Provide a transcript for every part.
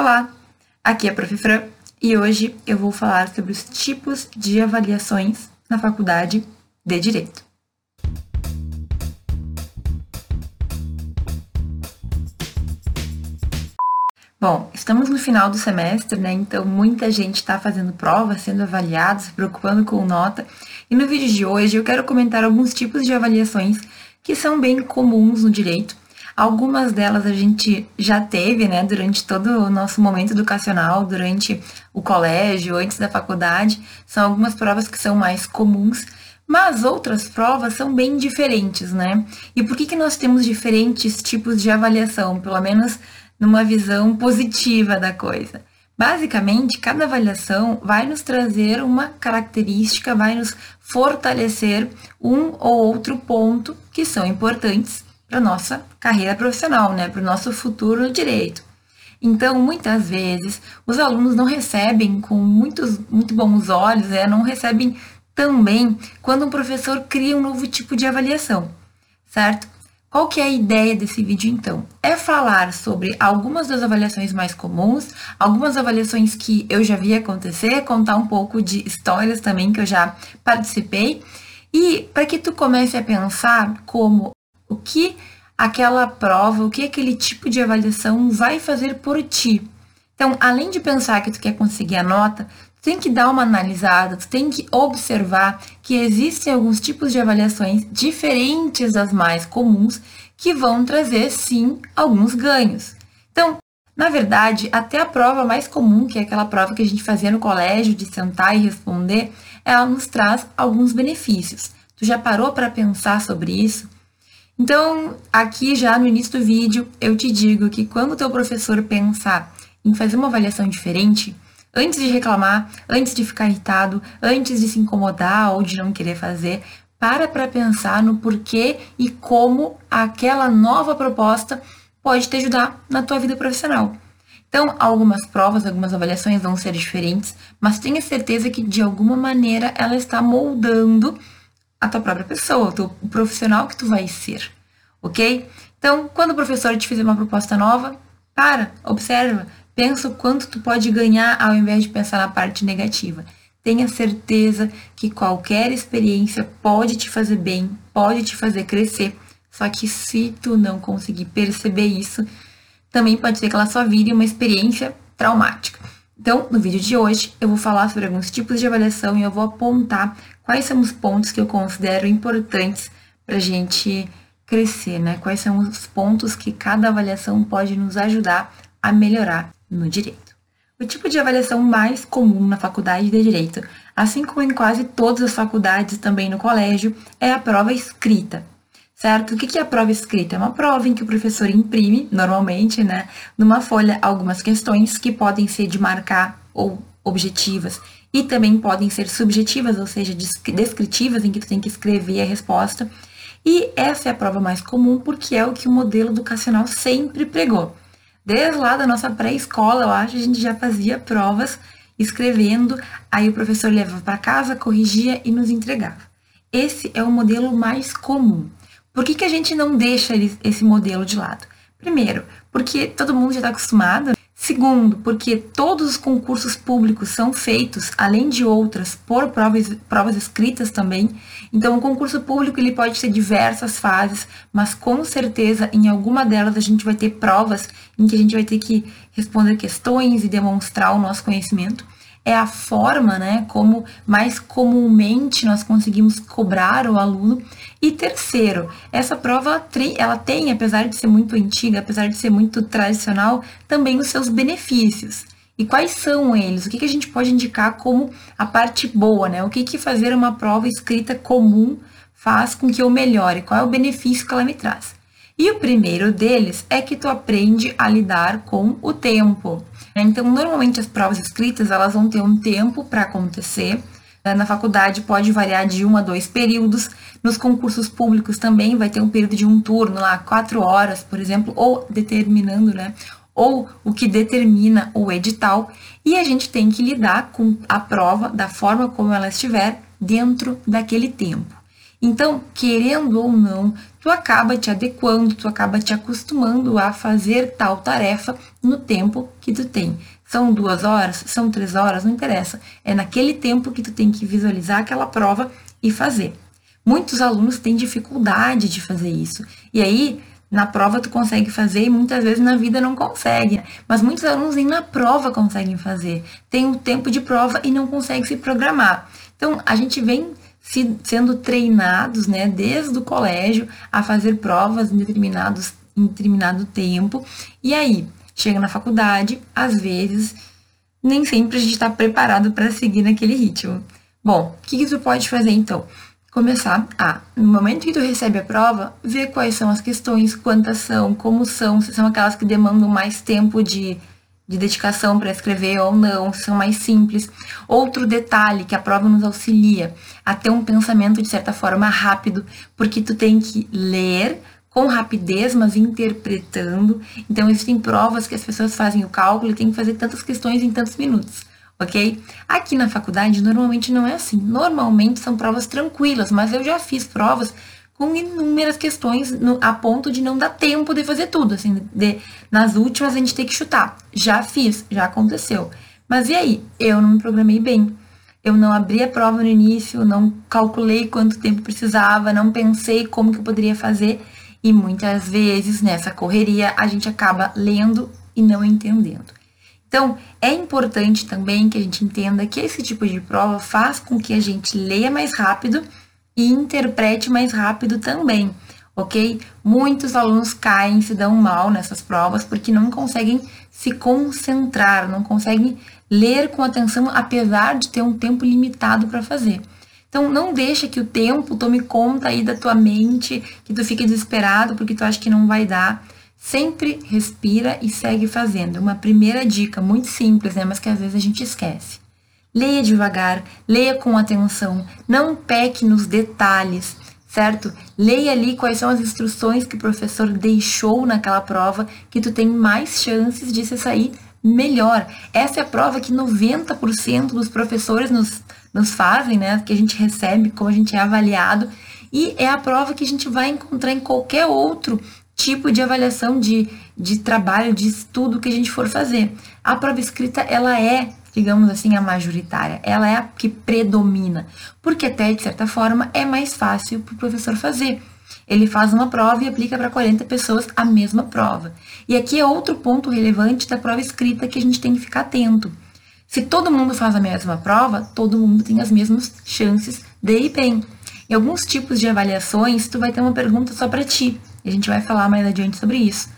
Olá, aqui é a Prof. Fran e hoje eu vou falar sobre os tipos de avaliações na faculdade de Direito. Bom, estamos no final do semestre, né? Então muita gente está fazendo prova, sendo avaliado, se preocupando com nota. E no vídeo de hoje eu quero comentar alguns tipos de avaliações que são bem comuns no direito Algumas delas a gente já teve, né, durante todo o nosso momento educacional, durante o colégio, antes da faculdade. São algumas provas que são mais comuns, mas outras provas são bem diferentes, né? E por que, que nós temos diferentes tipos de avaliação, pelo menos numa visão positiva da coisa? Basicamente, cada avaliação vai nos trazer uma característica, vai nos fortalecer um ou outro ponto que são importantes para nossa carreira profissional, né, para o nosso futuro no direito. Então, muitas vezes, os alunos não recebem com muitos, muito bons olhos, né, não recebem também quando um professor cria um novo tipo de avaliação, certo? Qual que é a ideia desse vídeo então? É falar sobre algumas das avaliações mais comuns, algumas avaliações que eu já vi acontecer, contar um pouco de histórias também que eu já participei, e para que tu comece a pensar como o que aquela prova, o que aquele tipo de avaliação vai fazer por ti. Então, além de pensar que tu quer conseguir a nota, tu tem que dar uma analisada, tu tem que observar que existem alguns tipos de avaliações diferentes das mais comuns que vão trazer sim alguns ganhos. Então, na verdade, até a prova mais comum, que é aquela prova que a gente fazia no colégio de sentar e responder, ela nos traz alguns benefícios. Tu já parou para pensar sobre isso? Então, aqui já no início do vídeo, eu te digo que quando o teu professor pensar em fazer uma avaliação diferente, antes de reclamar, antes de ficar irritado, antes de se incomodar ou de não querer fazer, para para pensar no porquê e como aquela nova proposta pode te ajudar na tua vida profissional. Então, algumas provas, algumas avaliações vão ser diferentes, mas tenha certeza que de alguma maneira ela está moldando a tua própria pessoa, o profissional que tu vai ser, ok? Então, quando o professor te fizer uma proposta nova, para, observa, pensa o quanto tu pode ganhar ao invés de pensar na parte negativa. Tenha certeza que qualquer experiência pode te fazer bem, pode te fazer crescer. Só que se tu não conseguir perceber isso, também pode ser que ela só vire uma experiência traumática. Então, no vídeo de hoje, eu vou falar sobre alguns tipos de avaliação e eu vou apontar quais são os pontos que eu considero importantes para a gente crescer, né? Quais são os pontos que cada avaliação pode nos ajudar a melhorar no direito. O tipo de avaliação mais comum na faculdade de direito, assim como em quase todas as faculdades também no colégio, é a prova escrita certo? O que é a prova escrita? É uma prova em que o professor imprime, normalmente, né, numa folha, algumas questões que podem ser de marcar ou objetivas e também podem ser subjetivas, ou seja, descritivas, em que tu tem que escrever a resposta. E essa é a prova mais comum porque é o que o modelo educacional sempre pregou. Desde lá da nossa pré-escola, eu acho, a gente já fazia provas escrevendo, aí o professor levava para casa, corrigia e nos entregava. Esse é o modelo mais comum. Por que, que a gente não deixa esse modelo de lado? Primeiro, porque todo mundo já está acostumado. Segundo, porque todos os concursos públicos são feitos, além de outras, por provas, provas escritas também. Então, o concurso público ele pode ter diversas fases, mas com certeza em alguma delas a gente vai ter provas em que a gente vai ter que responder questões e demonstrar o nosso conhecimento é a forma, né, como mais comumente nós conseguimos cobrar o aluno. E terceiro, essa prova ela tem, apesar de ser muito antiga, apesar de ser muito tradicional, também os seus benefícios. E quais são eles? O que, que a gente pode indicar como a parte boa, né? O que, que fazer uma prova escrita comum faz com que eu melhore? Qual é o benefício que ela me traz? E o primeiro deles é que tu aprende a lidar com o tempo. Então, normalmente as provas escritas, elas vão ter um tempo para acontecer. Na faculdade pode variar de um a dois períodos. Nos concursos públicos também vai ter um período de um turno lá, quatro horas, por exemplo, ou determinando, né? Ou o que determina o edital. E a gente tem que lidar com a prova da forma como ela estiver dentro daquele tempo. Então, querendo ou não, tu acaba te adequando, tu acaba te acostumando a fazer tal tarefa no tempo que tu tem. São duas horas, são três horas, não interessa. É naquele tempo que tu tem que visualizar aquela prova e fazer. Muitos alunos têm dificuldade de fazer isso. E aí, na prova tu consegue fazer e muitas vezes na vida não consegue. Mas muitos alunos nem na prova conseguem fazer. Tem o tempo de prova e não conseguem se programar. Então, a gente vem se, sendo treinados, né, desde o colégio a fazer provas em determinados em determinado tempo. E aí, chega na faculdade, às vezes, nem sempre a gente está preparado para seguir naquele ritmo. Bom, o que, tu pode fazer então? Começar a, no momento que tu recebe a prova, ver quais são as questões, quantas são, como são, se são aquelas que demandam mais tempo de de dedicação para escrever ou não, são mais simples. Outro detalhe que a prova nos auxilia a ter um pensamento de certa forma rápido, porque tu tem que ler com rapidez, mas interpretando. Então existem provas que as pessoas fazem o cálculo e tem que fazer tantas questões em tantos minutos. Ok? Aqui na faculdade normalmente não é assim. Normalmente são provas tranquilas, mas eu já fiz provas com inúmeras questões no, a ponto de não dar tempo de fazer tudo, assim, de, nas últimas a gente tem que chutar. Já fiz, já aconteceu. Mas e aí? Eu não me programei bem. Eu não abri a prova no início, não calculei quanto tempo precisava, não pensei como que eu poderia fazer. E muitas vezes nessa correria a gente acaba lendo e não entendendo. Então, é importante também que a gente entenda que esse tipo de prova faz com que a gente leia mais rápido e interprete mais rápido também, ok? Muitos alunos caem, se dão mal nessas provas porque não conseguem se concentrar, não conseguem ler com atenção, apesar de ter um tempo limitado para fazer. Então, não deixa que o tempo tome conta aí da tua mente, que tu fique desesperado porque tu acha que não vai dar. Sempre respira e segue fazendo. Uma primeira dica muito simples, né, mas que às vezes a gente esquece. Leia devagar, leia com atenção, não peque nos detalhes, certo? Leia ali quais são as instruções que o professor deixou naquela prova, que tu tem mais chances de se sair melhor. Essa é a prova que 90% dos professores nos, nos fazem, né? Que a gente recebe, como a gente é avaliado. E é a prova que a gente vai encontrar em qualquer outro tipo de avaliação de, de trabalho, de estudo que a gente for fazer. A prova escrita, ela é digamos assim, a majoritária. Ela é a que predomina, porque até, de certa forma, é mais fácil para o professor fazer. Ele faz uma prova e aplica para 40 pessoas a mesma prova. E aqui é outro ponto relevante da prova escrita que a gente tem que ficar atento. Se todo mundo faz a mesma prova, todo mundo tem as mesmas chances de ir bem. Em alguns tipos de avaliações, tu vai ter uma pergunta só para ti. A gente vai falar mais adiante sobre isso.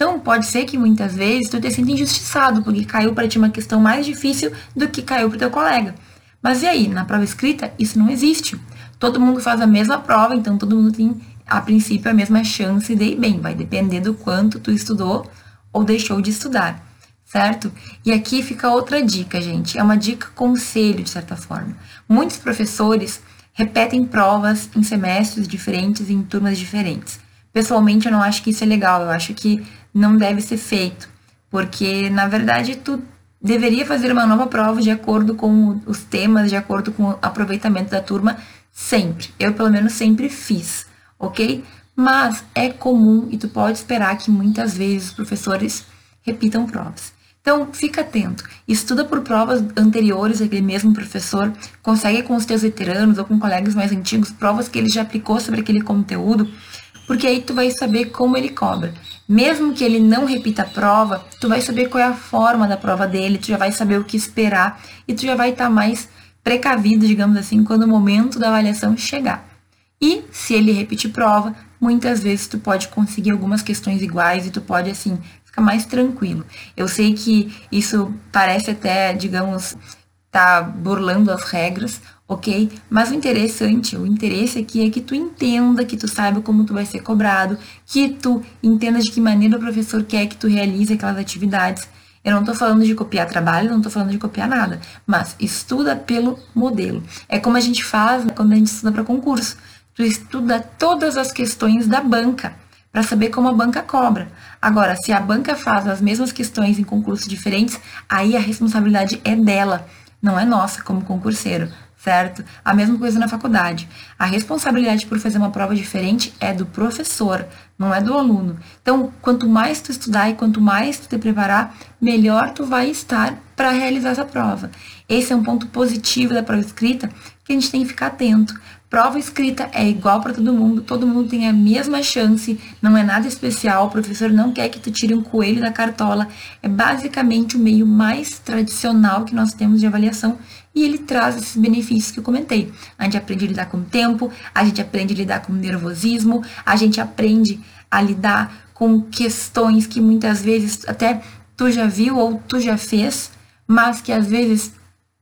Então, pode ser que muitas vezes tu te sinta injustiçado, porque caiu para ti uma questão mais difícil do que caiu para teu colega. Mas e aí, na prova escrita, isso não existe. Todo mundo faz a mesma prova, então todo mundo tem, a princípio, a mesma chance de ir bem. Vai depender do quanto tu estudou ou deixou de estudar, certo? E aqui fica outra dica, gente. É uma dica conselho, de certa forma. Muitos professores repetem provas em semestres diferentes, em turmas diferentes. Pessoalmente, eu não acho que isso é legal. Eu acho que não deve ser feito, porque na verdade tu deveria fazer uma nova prova de acordo com os temas, de acordo com o aproveitamento da turma, sempre. Eu pelo menos sempre fiz, ok? Mas é comum e tu pode esperar que muitas vezes os professores repitam provas. Então, fica atento. Estuda por provas anteriores, aquele mesmo professor consegue com os teus veteranos ou com colegas mais antigos provas que ele já aplicou sobre aquele conteúdo, porque aí tu vai saber como ele cobra. Mesmo que ele não repita a prova, tu vai saber qual é a forma da prova dele, tu já vai saber o que esperar e tu já vai estar tá mais precavido, digamos assim, quando o momento da avaliação chegar. E se ele repetir prova, muitas vezes tu pode conseguir algumas questões iguais e tu pode assim ficar mais tranquilo. Eu sei que isso parece até, digamos, tá burlando as regras, ok? Mas o interessante, o interesse aqui é que tu entenda, que tu saiba como tu vai ser cobrado, que tu entenda de que maneira o professor quer que tu realize aquelas atividades. Eu não estou falando de copiar trabalho, não estou falando de copiar nada, mas estuda pelo modelo. É como a gente faz quando a gente estuda para concurso. Tu estuda todas as questões da banca para saber como a banca cobra. Agora, se a banca faz as mesmas questões em concursos diferentes, aí a responsabilidade é dela, não é nossa como concurseiro certo? A mesma coisa na faculdade. A responsabilidade por fazer uma prova diferente é do professor, não é do aluno. Então, quanto mais tu estudar e quanto mais tu te preparar, melhor tu vai estar para realizar essa prova. Esse é um ponto positivo da prova escrita que a gente tem que ficar atento. Prova escrita é igual para todo mundo, todo mundo tem a mesma chance, não é nada especial, o professor não quer que tu tire um coelho da cartola. É basicamente o meio mais tradicional que nós temos de avaliação e ele traz esses benefícios que eu comentei. A gente aprende a lidar com o tempo, a gente aprende a lidar com o nervosismo, a gente aprende a lidar com questões que muitas vezes até tu já viu ou tu já fez, mas que às vezes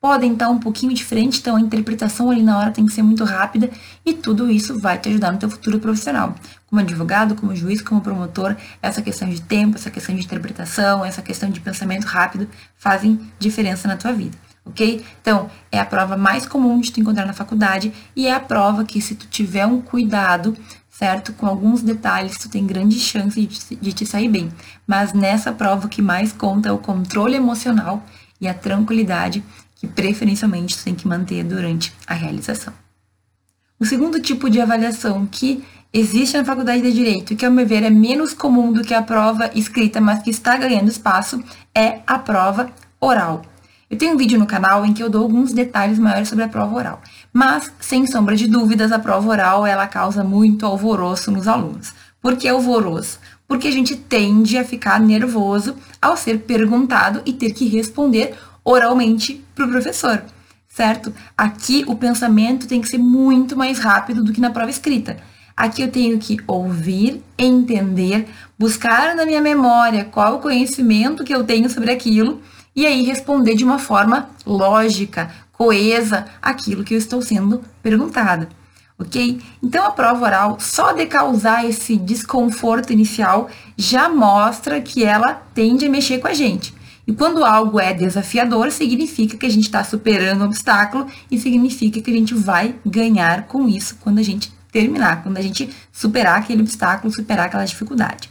podem estar um pouquinho diferente, então a interpretação ali na hora tem que ser muito rápida e tudo isso vai te ajudar no teu futuro profissional. Como advogado, como juiz, como promotor, essa questão de tempo, essa questão de interpretação, essa questão de pensamento rápido fazem diferença na tua vida ok? Então, é a prova mais comum de tu encontrar na faculdade e é a prova que, se tu tiver um cuidado, certo? Com alguns detalhes, tu tem grande chance de, de te sair bem. Mas nessa prova, o que mais conta é o controle emocional e a tranquilidade que, preferencialmente, tu tem que manter durante a realização. O segundo tipo de avaliação que existe na faculdade de Direito, que, ao meu ver, é menos comum do que a prova escrita, mas que está ganhando espaço, é a prova oral. Eu tenho um vídeo no canal em que eu dou alguns detalhes maiores sobre a prova oral, mas, sem sombra de dúvidas, a prova oral ela causa muito alvoroço nos alunos. Por que alvoroço? Porque a gente tende a ficar nervoso ao ser perguntado e ter que responder oralmente para o professor, certo? Aqui o pensamento tem que ser muito mais rápido do que na prova escrita. Aqui eu tenho que ouvir, entender, buscar na minha memória qual o conhecimento que eu tenho sobre aquilo e aí responder de uma forma lógica, coesa aquilo que eu estou sendo perguntada. Ok? Então a prova oral, só de causar esse desconforto inicial, já mostra que ela tende a mexer com a gente. E quando algo é desafiador, significa que a gente está superando um obstáculo e significa que a gente vai ganhar com isso quando a gente terminar, quando a gente superar aquele obstáculo, superar aquela dificuldade.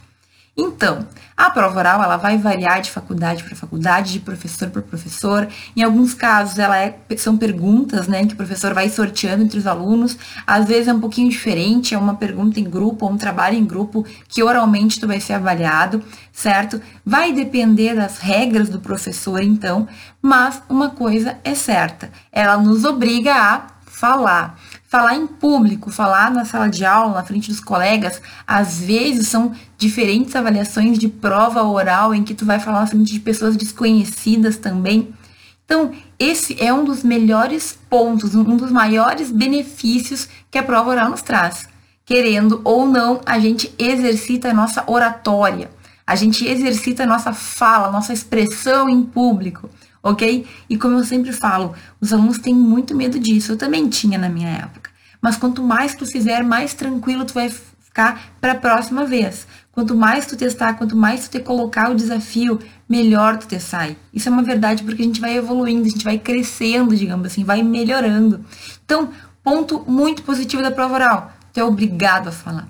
Então, a prova oral ela vai variar de faculdade para faculdade, de professor para professor. Em alguns casos, ela é, são perguntas, né, que o professor vai sorteando entre os alunos. Às vezes é um pouquinho diferente, é uma pergunta em grupo ou um trabalho em grupo que oralmente tu vai ser avaliado, certo? Vai depender das regras do professor, então, mas uma coisa é certa, ela nos obriga a falar. Falar em público, falar na sala de aula, na frente dos colegas, às vezes são diferentes avaliações de prova oral em que tu vai falar na frente de pessoas desconhecidas também. Então, esse é um dos melhores pontos, um dos maiores benefícios que a prova oral nos traz. Querendo ou não, a gente exercita a nossa oratória, a gente exercita a nossa fala, a nossa expressão em público ok? E como eu sempre falo, os alunos têm muito medo disso. Eu também tinha na minha época. Mas quanto mais tu fizer, mais tranquilo tu vai ficar para a próxima vez. Quanto mais tu testar, quanto mais tu te colocar o desafio, melhor tu te sai. Isso é uma verdade porque a gente vai evoluindo, a gente vai crescendo, digamos assim, vai melhorando. Então, ponto muito positivo da prova oral. Tu é obrigado a falar.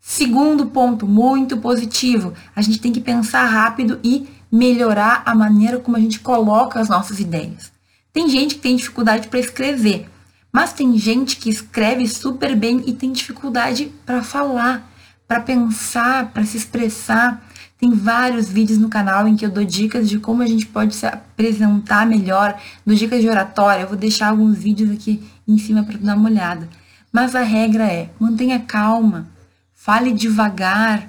Segundo ponto muito positivo, a gente tem que pensar rápido e melhorar a maneira como a gente coloca as nossas ideias. Tem gente que tem dificuldade para escrever, mas tem gente que escreve super bem e tem dificuldade para falar, para pensar, para se expressar. Tem vários vídeos no canal em que eu dou dicas de como a gente pode se apresentar melhor, dou dicas de oratória. Eu vou deixar alguns vídeos aqui em cima para dar uma olhada. Mas a regra é: mantenha calma, fale devagar,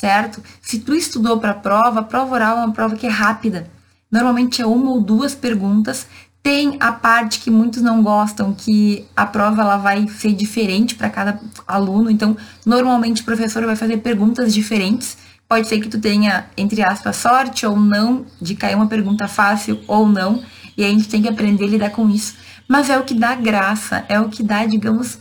certo? Se tu estudou para a prova, a prova oral é uma prova que é rápida. Normalmente é uma ou duas perguntas. Tem a parte que muitos não gostam, que a prova ela vai ser diferente para cada aluno. Então, normalmente o professor vai fazer perguntas diferentes. Pode ser que tu tenha, entre aspas, sorte ou não de cair uma pergunta fácil ou não. E a gente tem que aprender a lidar com isso. Mas é o que dá graça, é o que dá, digamos,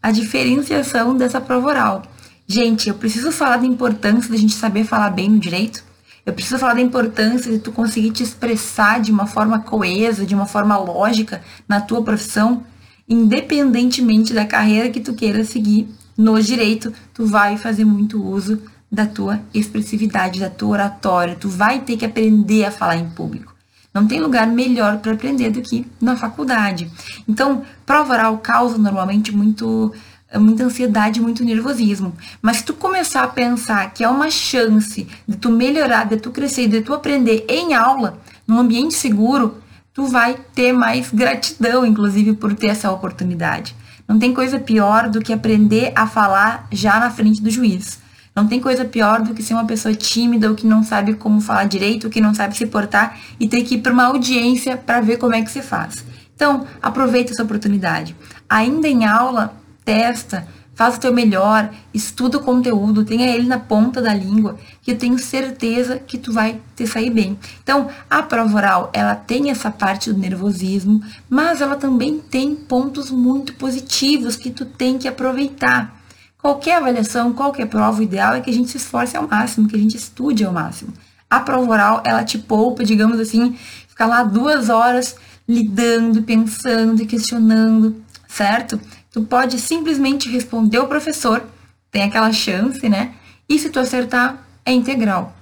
a diferenciação dessa prova oral. Gente, eu preciso falar da importância da gente saber falar bem no direito. Eu preciso falar da importância de tu conseguir te expressar de uma forma coesa, de uma forma lógica na tua profissão, independentemente da carreira que tu queira seguir no direito, tu vai fazer muito uso da tua expressividade, da tua oratória, tu vai ter que aprender a falar em público. Não tem lugar melhor para aprender do que na faculdade. Então, prova oral causa normalmente muito muita ansiedade, muito nervosismo. Mas se tu começar a pensar que é uma chance de tu melhorar, de tu crescer, de tu aprender em aula, num ambiente seguro, tu vai ter mais gratidão, inclusive, por ter essa oportunidade. Não tem coisa pior do que aprender a falar já na frente do juiz. Não tem coisa pior do que ser uma pessoa tímida ou que não sabe como falar direito, ou que não sabe se portar e ter que ir para uma audiência para ver como é que se faz. Então, aproveita essa oportunidade. Ainda em aula, testa, faz o teu melhor, estuda o conteúdo, tenha ele na ponta da língua, que eu tenho certeza que tu vai te sair bem. Então, a prova oral, ela tem essa parte do nervosismo, mas ela também tem pontos muito positivos que tu tem que aproveitar. Qualquer avaliação, qualquer prova, o ideal é que a gente se esforce ao máximo, que a gente estude ao máximo. A prova oral, ela te poupa, digamos assim, ficar lá duas horas lidando, pensando questionando, certo? Tu pode simplesmente responder o professor, tem aquela chance, né? E se tu acertar, é integral.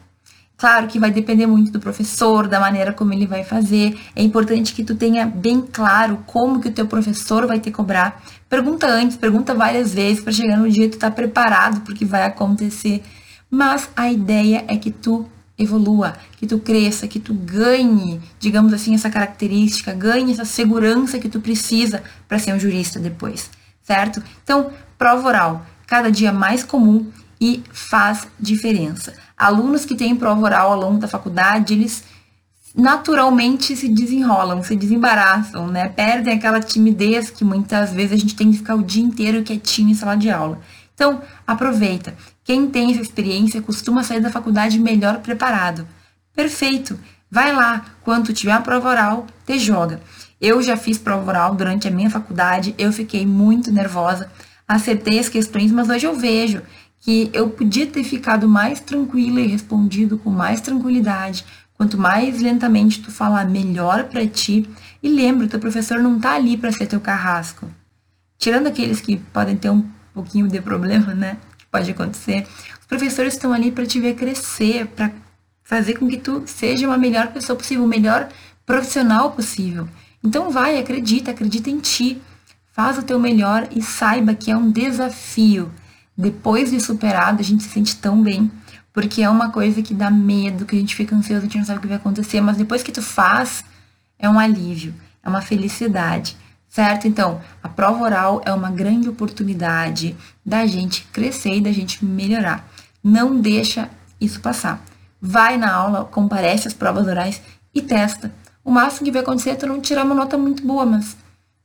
Claro que vai depender muito do professor, da maneira como ele vai fazer. É importante que tu tenha bem claro como que o teu professor vai te cobrar. Pergunta antes, pergunta várias vezes para chegar no dia tu tá preparado porque vai acontecer. Mas a ideia é que tu evolua, que tu cresça, que tu ganhe, digamos assim, essa característica, ganhe essa segurança que tu precisa para ser um jurista depois, certo? Então, prova oral, cada dia mais comum e faz diferença. Alunos que têm prova oral ao longo da faculdade, eles naturalmente se desenrolam, se desembaraçam, né? Perdem aquela timidez que muitas vezes a gente tem que ficar o dia inteiro quietinho em sala de aula. Então, aproveita. Quem tem essa experiência costuma sair da faculdade melhor preparado. Perfeito. Vai lá, quando tiver a prova oral, te joga. Eu já fiz prova oral durante a minha faculdade, eu fiquei muito nervosa, acertei as questões, mas hoje eu vejo que eu podia ter ficado mais tranquila e respondido com mais tranquilidade. Quanto mais lentamente tu falar, melhor para ti. E lembra, teu professor não tá ali para ser teu carrasco. Tirando aqueles que podem ter um pouquinho de problema, né? Pode acontecer. Os professores estão ali para te ver crescer, para fazer com que tu seja uma melhor pessoa possível, o melhor profissional possível. Então vai, acredita, acredita em ti. Faz o teu melhor e saiba que é um desafio depois de superado, a gente se sente tão bem, porque é uma coisa que dá medo, que a gente fica ansioso, a gente não sabe o que vai acontecer, mas depois que tu faz, é um alívio, é uma felicidade, certo? Então, a prova oral é uma grande oportunidade da gente crescer e da gente melhorar. Não deixa isso passar. Vai na aula, comparece as provas orais e testa. O máximo que vai acontecer é tu não tirar uma nota muito boa, mas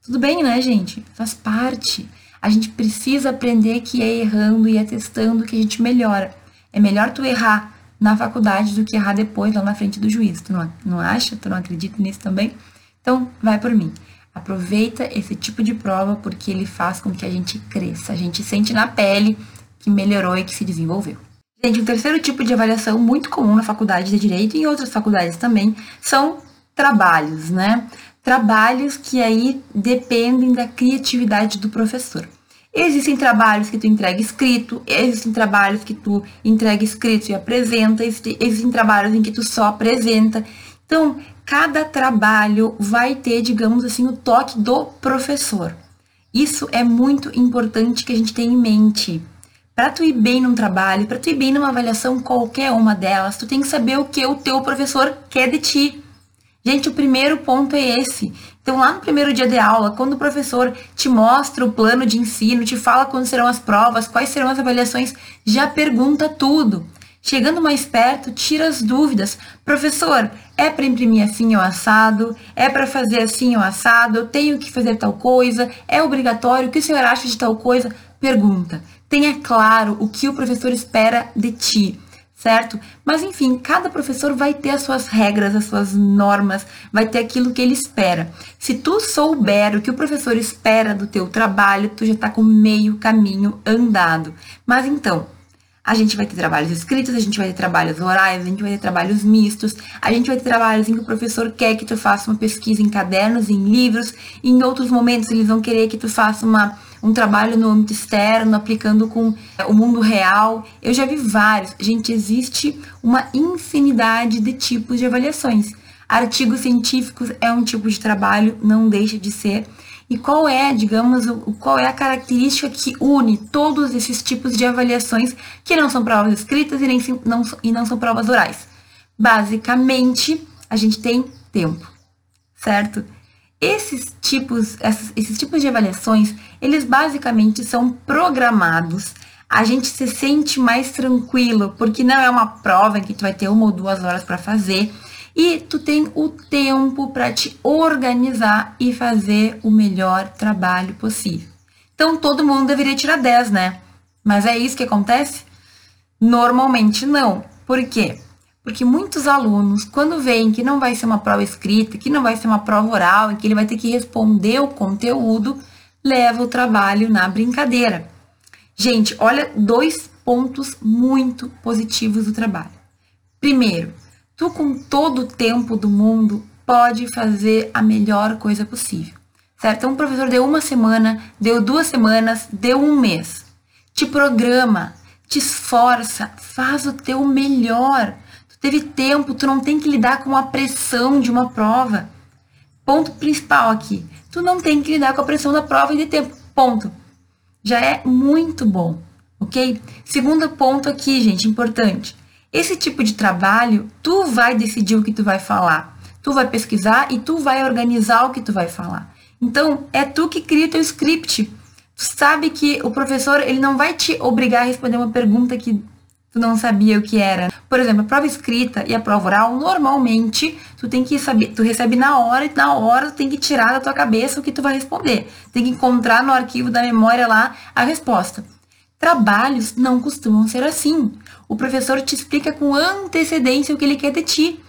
tudo bem, né, gente? Faz parte. A gente precisa aprender que é errando e é testando que a gente melhora. É melhor tu errar na faculdade do que errar depois lá na frente do juiz. Tu não, não acha? Tu não acredita nisso também? Então, vai por mim. Aproveita esse tipo de prova porque ele faz com que a gente cresça. A gente sente na pele que melhorou e que se desenvolveu. Gente, o terceiro tipo de avaliação muito comum na faculdade de Direito e em outras faculdades também são trabalhos, né? trabalhos que aí dependem da criatividade do professor. Existem trabalhos que tu entrega escrito, existem trabalhos que tu entrega escrito e apresenta, existem trabalhos em que tu só apresenta. Então, cada trabalho vai ter, digamos assim, o toque do professor. Isso é muito importante que a gente tenha em mente. Para tu ir bem num trabalho, para tu ir bem numa avaliação, qualquer uma delas, tu tem que saber o que o teu professor quer de ti. Gente, o primeiro ponto é esse. Então, lá no primeiro dia de aula, quando o professor te mostra o plano de ensino, te fala quando serão as provas, quais serão as avaliações, já pergunta tudo. Chegando mais perto, tira as dúvidas. Professor, é para imprimir assim ou assado? É para fazer assim ou assado? Eu tenho que fazer tal coisa? É obrigatório? O que o senhor acha de tal coisa? Pergunta. Tenha claro o que o professor espera de ti certo? Mas enfim, cada professor vai ter as suas regras, as suas normas, vai ter aquilo que ele espera. Se tu souber o que o professor espera do teu trabalho, tu já está com meio caminho andado. Mas então, a gente vai ter trabalhos escritos, a gente vai ter trabalhos orais, a gente vai ter trabalhos mistos, a gente vai ter trabalhos em que o professor quer que tu faça uma pesquisa em cadernos, em livros, em outros momentos eles vão querer que tu faça uma um trabalho no âmbito externo, aplicando com é, o mundo real. Eu já vi vários. Gente, existe uma infinidade de tipos de avaliações. Artigos científicos é um tipo de trabalho, não deixa de ser. E qual é, digamos, qual é a característica que une todos esses tipos de avaliações que não são provas escritas e, nem, não, e não são provas orais? Basicamente, a gente tem tempo, certo? Esses tipos, esses tipos de avaliações, eles basicamente são programados. A gente se sente mais tranquilo, porque não é uma prova em que tu vai ter uma ou duas horas para fazer e tu tem o tempo para te organizar e fazer o melhor trabalho possível. Então todo mundo deveria tirar 10, né? Mas é isso que acontece? Normalmente não. Por quê? Porque muitos alunos, quando veem que não vai ser uma prova escrita, que não vai ser uma prova oral, e que ele vai ter que responder o conteúdo, leva o trabalho na brincadeira. Gente, olha dois pontos muito positivos do trabalho. Primeiro, tu com todo o tempo do mundo pode fazer a melhor coisa possível, certo? Então, um professor deu uma semana, deu duas semanas, deu um mês. Te programa, te esforça, faz o teu melhor. Teve tempo, tu não tem que lidar com a pressão de uma prova. Ponto principal aqui, tu não tem que lidar com a pressão da prova e de tempo. Ponto. Já é muito bom, ok? Segundo ponto aqui, gente, importante esse tipo de trabalho, tu vai decidir o que tu vai falar. Tu vai pesquisar e tu vai organizar o que tu vai falar. Então, é tu que cria o teu script. Tu sabe que o professor, ele não vai te obrigar a responder uma pergunta que tu não sabia o que era. Por exemplo, a prova escrita e a prova oral, normalmente, tu tem que saber, tu recebe na hora e na hora tu tem que tirar da tua cabeça o que tu vai responder. Tem que encontrar no arquivo da memória lá a resposta. Trabalhos não costumam ser assim. O professor te explica com antecedência o que ele quer de ti.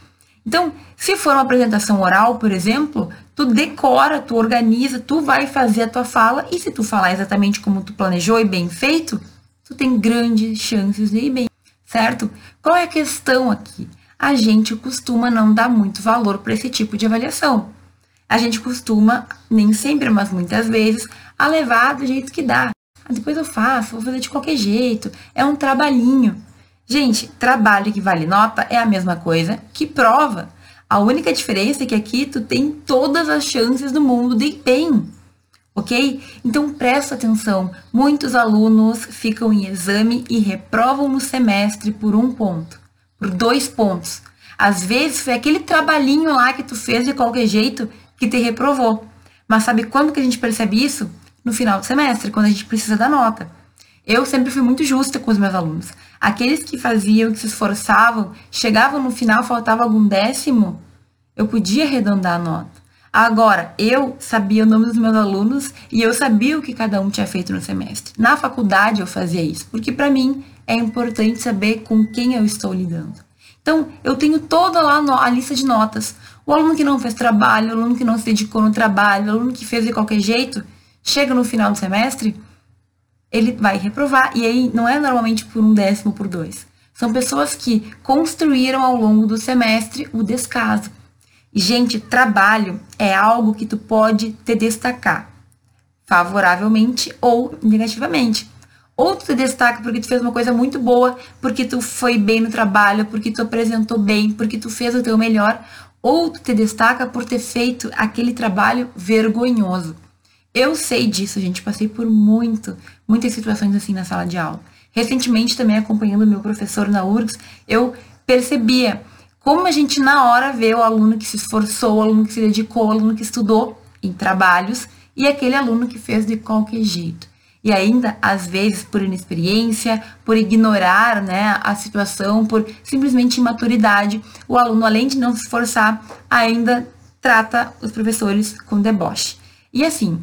Então, se for uma apresentação oral, por exemplo, tu decora, tu organiza, tu vai fazer a tua fala e se tu falar exatamente como tu planejou e bem feito, tu tem grandes chances de ir bem, certo? Qual é a questão aqui? A gente costuma não dar muito valor para esse tipo de avaliação. A gente costuma, nem sempre, mas muitas vezes, a levar do jeito que dá. Ah, depois eu faço, vou fazer de qualquer jeito. É um trabalhinho. Gente, trabalho que vale nota é a mesma coisa que prova. A única diferença é que aqui tu tem todas as chances do mundo de ir bem. Ok? Então presta atenção. Muitos alunos ficam em exame e reprovam no semestre por um ponto, por dois pontos. Às vezes foi aquele trabalhinho lá que tu fez de qualquer jeito que te reprovou. Mas sabe quando que a gente percebe isso? no final do semestre, quando a gente precisa da nota. Eu sempre fui muito justa com os meus alunos. Aqueles que faziam, que se esforçavam, chegavam no final, faltava algum décimo, eu podia arredondar a nota. Agora, eu sabia o nome dos meus alunos e eu sabia o que cada um tinha feito no semestre. Na faculdade eu fazia isso, porque para mim é importante saber com quem eu estou lidando. Então, eu tenho toda lá a lista de notas. O aluno que não fez trabalho, o aluno que não se dedicou no trabalho, o aluno que fez de qualquer jeito, chega no final do semestre, ele vai reprovar. E aí não é normalmente por um décimo por dois. São pessoas que construíram ao longo do semestre o descaso. E, gente, trabalho é algo que tu pode te destacar favoravelmente ou negativamente. Ou tu te destaca porque tu fez uma coisa muito boa, porque tu foi bem no trabalho, porque tu apresentou bem, porque tu fez o teu melhor, ou tu te destaca por ter feito aquele trabalho vergonhoso. Eu sei disso, gente. Passei por muito, muitas situações assim na sala de aula. Recentemente, também acompanhando meu professor na URGS, eu percebia como a gente na hora vê o aluno que se esforçou, o aluno que se dedicou, o aluno que estudou em trabalhos e aquele aluno que fez de qualquer jeito. E ainda, às vezes, por inexperiência, por ignorar né, a situação, por simplesmente imaturidade, o aluno, além de não se esforçar, ainda trata os professores com deboche. E assim,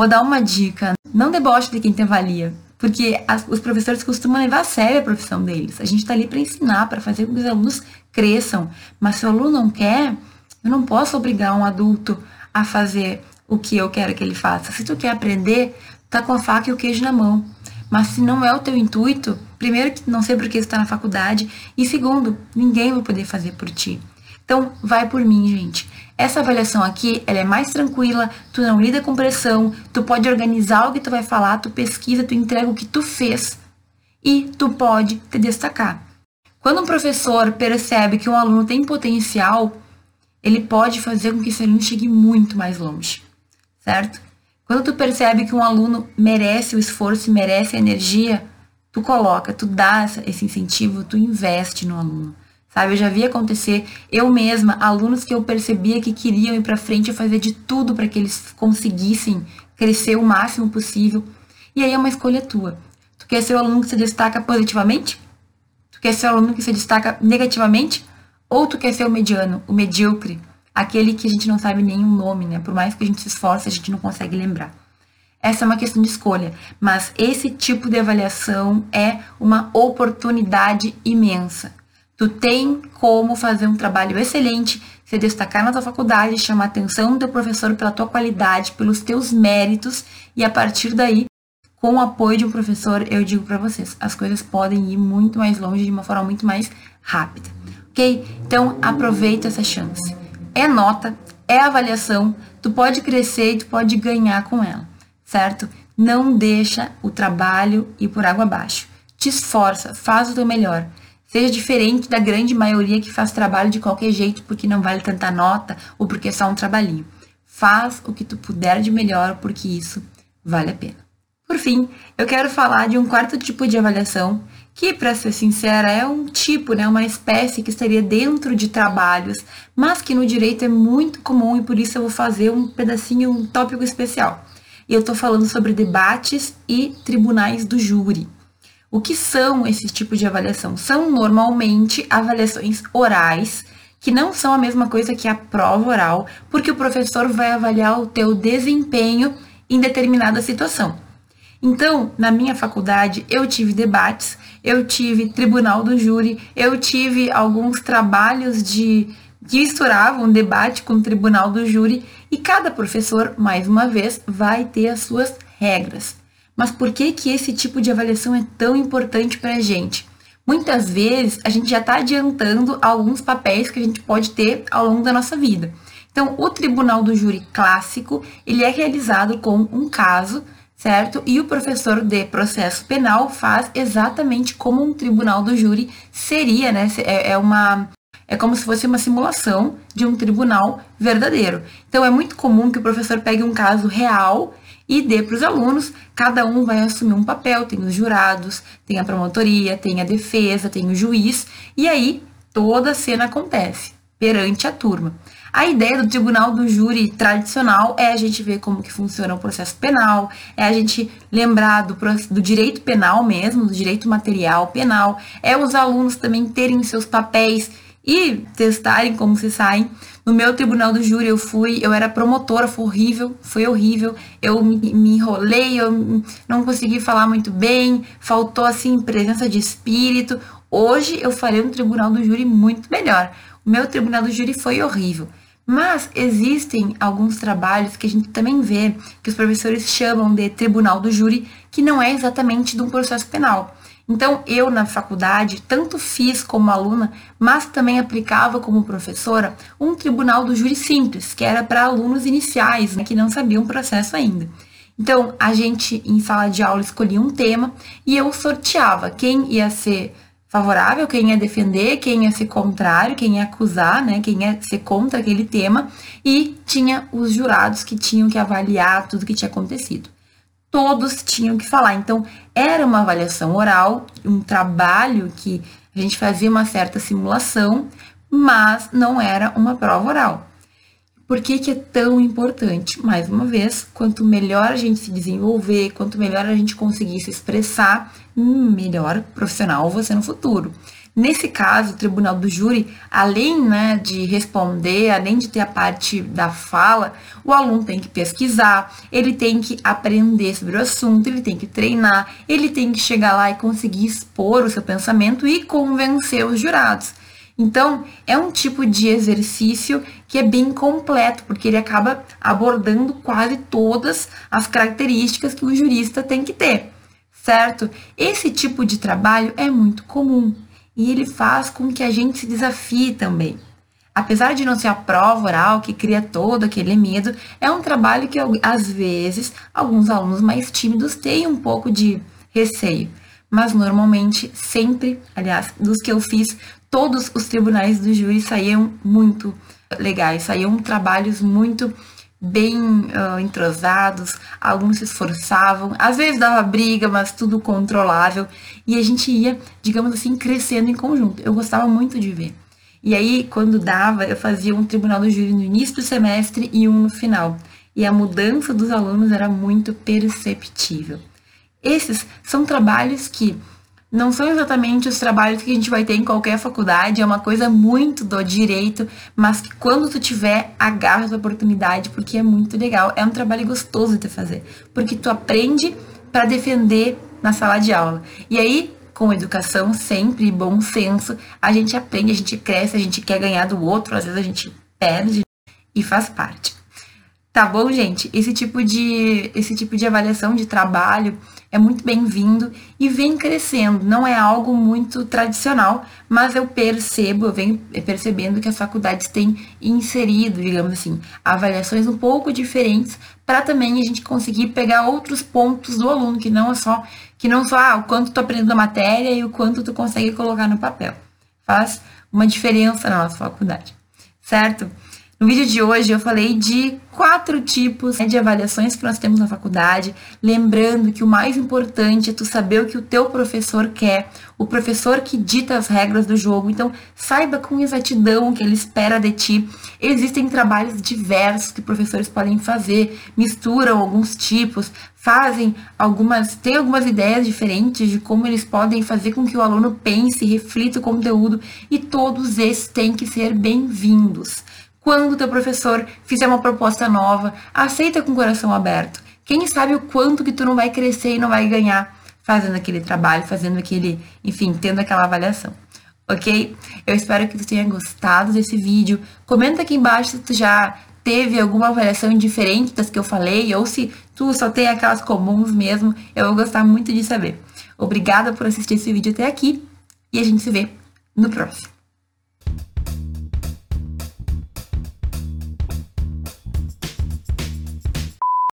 Vou dar uma dica: não deboche de quem te avalia, porque as, os professores costumam levar a sério a profissão deles. A gente está ali para ensinar, para fazer com que os alunos cresçam. Mas se o aluno não quer, eu não posso obrigar um adulto a fazer o que eu quero que ele faça. Se tu quer aprender, tá com a faca e o queijo na mão. Mas se não é o teu intuito, primeiro que não sei por que está na faculdade, e segundo, ninguém vai poder fazer por ti. Então, vai por mim, gente. Essa avaliação aqui, ela é mais tranquila, tu não lida com pressão, tu pode organizar o que tu vai falar, tu pesquisa, tu entrega o que tu fez e tu pode te destacar. Quando um professor percebe que um aluno tem potencial, ele pode fazer com que esse aluno chegue muito mais longe, certo? Quando tu percebe que um aluno merece o esforço, merece a energia, tu coloca, tu dá esse incentivo, tu investe no aluno. Sabe, eu já vi acontecer, eu mesma, alunos que eu percebia que queriam ir para frente, eu fazia de tudo para que eles conseguissem crescer o máximo possível. E aí é uma escolha tua. Tu quer ser o aluno que se destaca positivamente? Quer ser o aluno que se destaca negativamente? Ou tu quer ser o mediano, o medíocre, aquele que a gente não sabe nenhum nome, né? Por mais que a gente se esforce, a gente não consegue lembrar. Essa é uma questão de escolha, mas esse tipo de avaliação é uma oportunidade imensa. Tu tem como fazer um trabalho excelente, se destacar na tua faculdade, chamar a atenção do professor pela tua qualidade, pelos teus méritos e a partir daí, com o apoio de um professor, eu digo para vocês, as coisas podem ir muito mais longe de uma forma muito mais rápida. OK? Então, aproveita essa chance. É nota, é avaliação, tu pode crescer e tu pode ganhar com ela certo? Não deixa o trabalho ir por água abaixo. Te esforça, faz o teu melhor. Seja diferente da grande maioria que faz trabalho de qualquer jeito porque não vale tanta nota ou porque é só um trabalhinho. Faz o que tu puder de melhor porque isso vale a pena. Por fim, eu quero falar de um quarto tipo de avaliação que, para ser sincera, é um tipo, né, uma espécie que estaria dentro de trabalhos, mas que no direito é muito comum e por isso eu vou fazer um pedacinho, um tópico especial e eu estou falando sobre debates e tribunais do júri. O que são esses tipos de avaliação? São normalmente avaliações orais, que não são a mesma coisa que a prova oral, porque o professor vai avaliar o teu desempenho em determinada situação. Então, na minha faculdade, eu tive debates, eu tive tribunal do júri, eu tive alguns trabalhos de que misturavam debate com o tribunal do júri e cada professor, mais uma vez, vai ter as suas regras. Mas por que que esse tipo de avaliação é tão importante para a gente? Muitas vezes a gente já está adiantando alguns papéis que a gente pode ter ao longo da nossa vida. Então, o tribunal do júri clássico, ele é realizado com um caso, certo? E o professor de processo penal faz exatamente como um tribunal do júri seria, né? É, é uma é como se fosse uma simulação de um tribunal verdadeiro. Então é muito comum que o professor pegue um caso real e dê para os alunos, cada um vai assumir um papel, tem os jurados, tem a promotoria, tem a defesa, tem o juiz, e aí toda a cena acontece perante a turma. A ideia do tribunal do júri tradicional é a gente ver como que funciona o processo penal, é a gente lembrar do, do direito penal mesmo, do direito material penal, é os alunos também terem seus papéis e testarem como se saem. No meu tribunal do júri eu fui, eu era promotora, foi horrível, foi horrível. Eu me, me enrolei, eu não consegui falar muito bem, faltou assim presença de espírito. Hoje eu farei um tribunal do júri muito melhor. O meu tribunal do júri foi horrível. Mas existem alguns trabalhos que a gente também vê que os professores chamam de tribunal do júri, que não é exatamente de um processo penal. Então, eu na faculdade, tanto fiz como aluna, mas também aplicava como professora um tribunal do júri simples, que era para alunos iniciais, né, que não sabiam o processo ainda. Então, a gente em sala de aula escolhia um tema e eu sorteava quem ia ser favorável, quem ia defender, quem ia ser contrário, quem ia acusar, né, quem ia ser contra aquele tema, e tinha os jurados que tinham que avaliar tudo que tinha acontecido todos tinham que falar. Então, era uma avaliação oral, um trabalho que a gente fazia uma certa simulação, mas não era uma prova oral. Por que, que é tão importante? Mais uma vez, quanto melhor a gente se desenvolver, quanto melhor a gente conseguir se expressar, melhor profissional você no futuro. Nesse caso, o tribunal do júri, além né, de responder, além de ter a parte da fala, o aluno tem que pesquisar, ele tem que aprender sobre o assunto, ele tem que treinar, ele tem que chegar lá e conseguir expor o seu pensamento e convencer os jurados. Então, é um tipo de exercício que é bem completo, porque ele acaba abordando quase todas as características que o jurista tem que ter, certo? Esse tipo de trabalho é muito comum e ele faz com que a gente se desafie também. Apesar de não ser a prova oral que cria todo aquele medo, é um trabalho que às vezes alguns alunos mais tímidos têm um pouco de receio. Mas normalmente, sempre, aliás, dos que eu fiz, todos os tribunais do júri saíam muito legais, saíam trabalhos muito bem uh, entrosados, alguns se esforçavam, às vezes dava briga, mas tudo controlável, e a gente ia, digamos assim, crescendo em conjunto. Eu gostava muito de ver. E aí, quando dava, eu fazia um tribunal do júri no início do semestre e um no final. E a mudança dos alunos era muito perceptível. Esses são trabalhos que não são exatamente os trabalhos que a gente vai ter em qualquer faculdade, é uma coisa muito do direito, mas que quando tu tiver, agarra essa oportunidade, porque é muito legal, é um trabalho gostoso de fazer, porque tu aprende para defender na sala de aula. E aí, com educação sempre e bom senso, a gente aprende, a gente cresce, a gente quer ganhar do outro, às vezes a gente perde e faz parte. Tá bom, gente? Esse tipo de esse tipo de avaliação de trabalho é muito bem-vindo e vem crescendo. Não é algo muito tradicional, mas eu percebo, eu venho percebendo que as faculdades têm inserido, digamos assim, avaliações um pouco diferentes para também a gente conseguir pegar outros pontos do aluno, que não é só que não só ah, o quanto tu aprende a matéria e o quanto tu consegue colocar no papel. Faz uma diferença na nossa faculdade, certo? No vídeo de hoje eu falei de quatro tipos de avaliações que nós temos na faculdade, lembrando que o mais importante é tu saber o que o teu professor quer, o professor que dita as regras do jogo, então saiba com exatidão o que ele espera de ti. Existem trabalhos diversos que professores podem fazer, misturam alguns tipos, fazem algumas, têm algumas ideias diferentes de como eles podem fazer com que o aluno pense, reflita o conteúdo e todos esses têm que ser bem-vindos. Quando o teu professor fizer uma proposta nova, aceita com o coração aberto. Quem sabe o quanto que tu não vai crescer e não vai ganhar fazendo aquele trabalho, fazendo aquele, enfim, tendo aquela avaliação. Ok? Eu espero que tu tenha gostado desse vídeo. Comenta aqui embaixo se tu já teve alguma avaliação diferente das que eu falei, ou se tu só tem aquelas comuns mesmo. Eu vou gostar muito de saber. Obrigada por assistir esse vídeo até aqui e a gente se vê no próximo.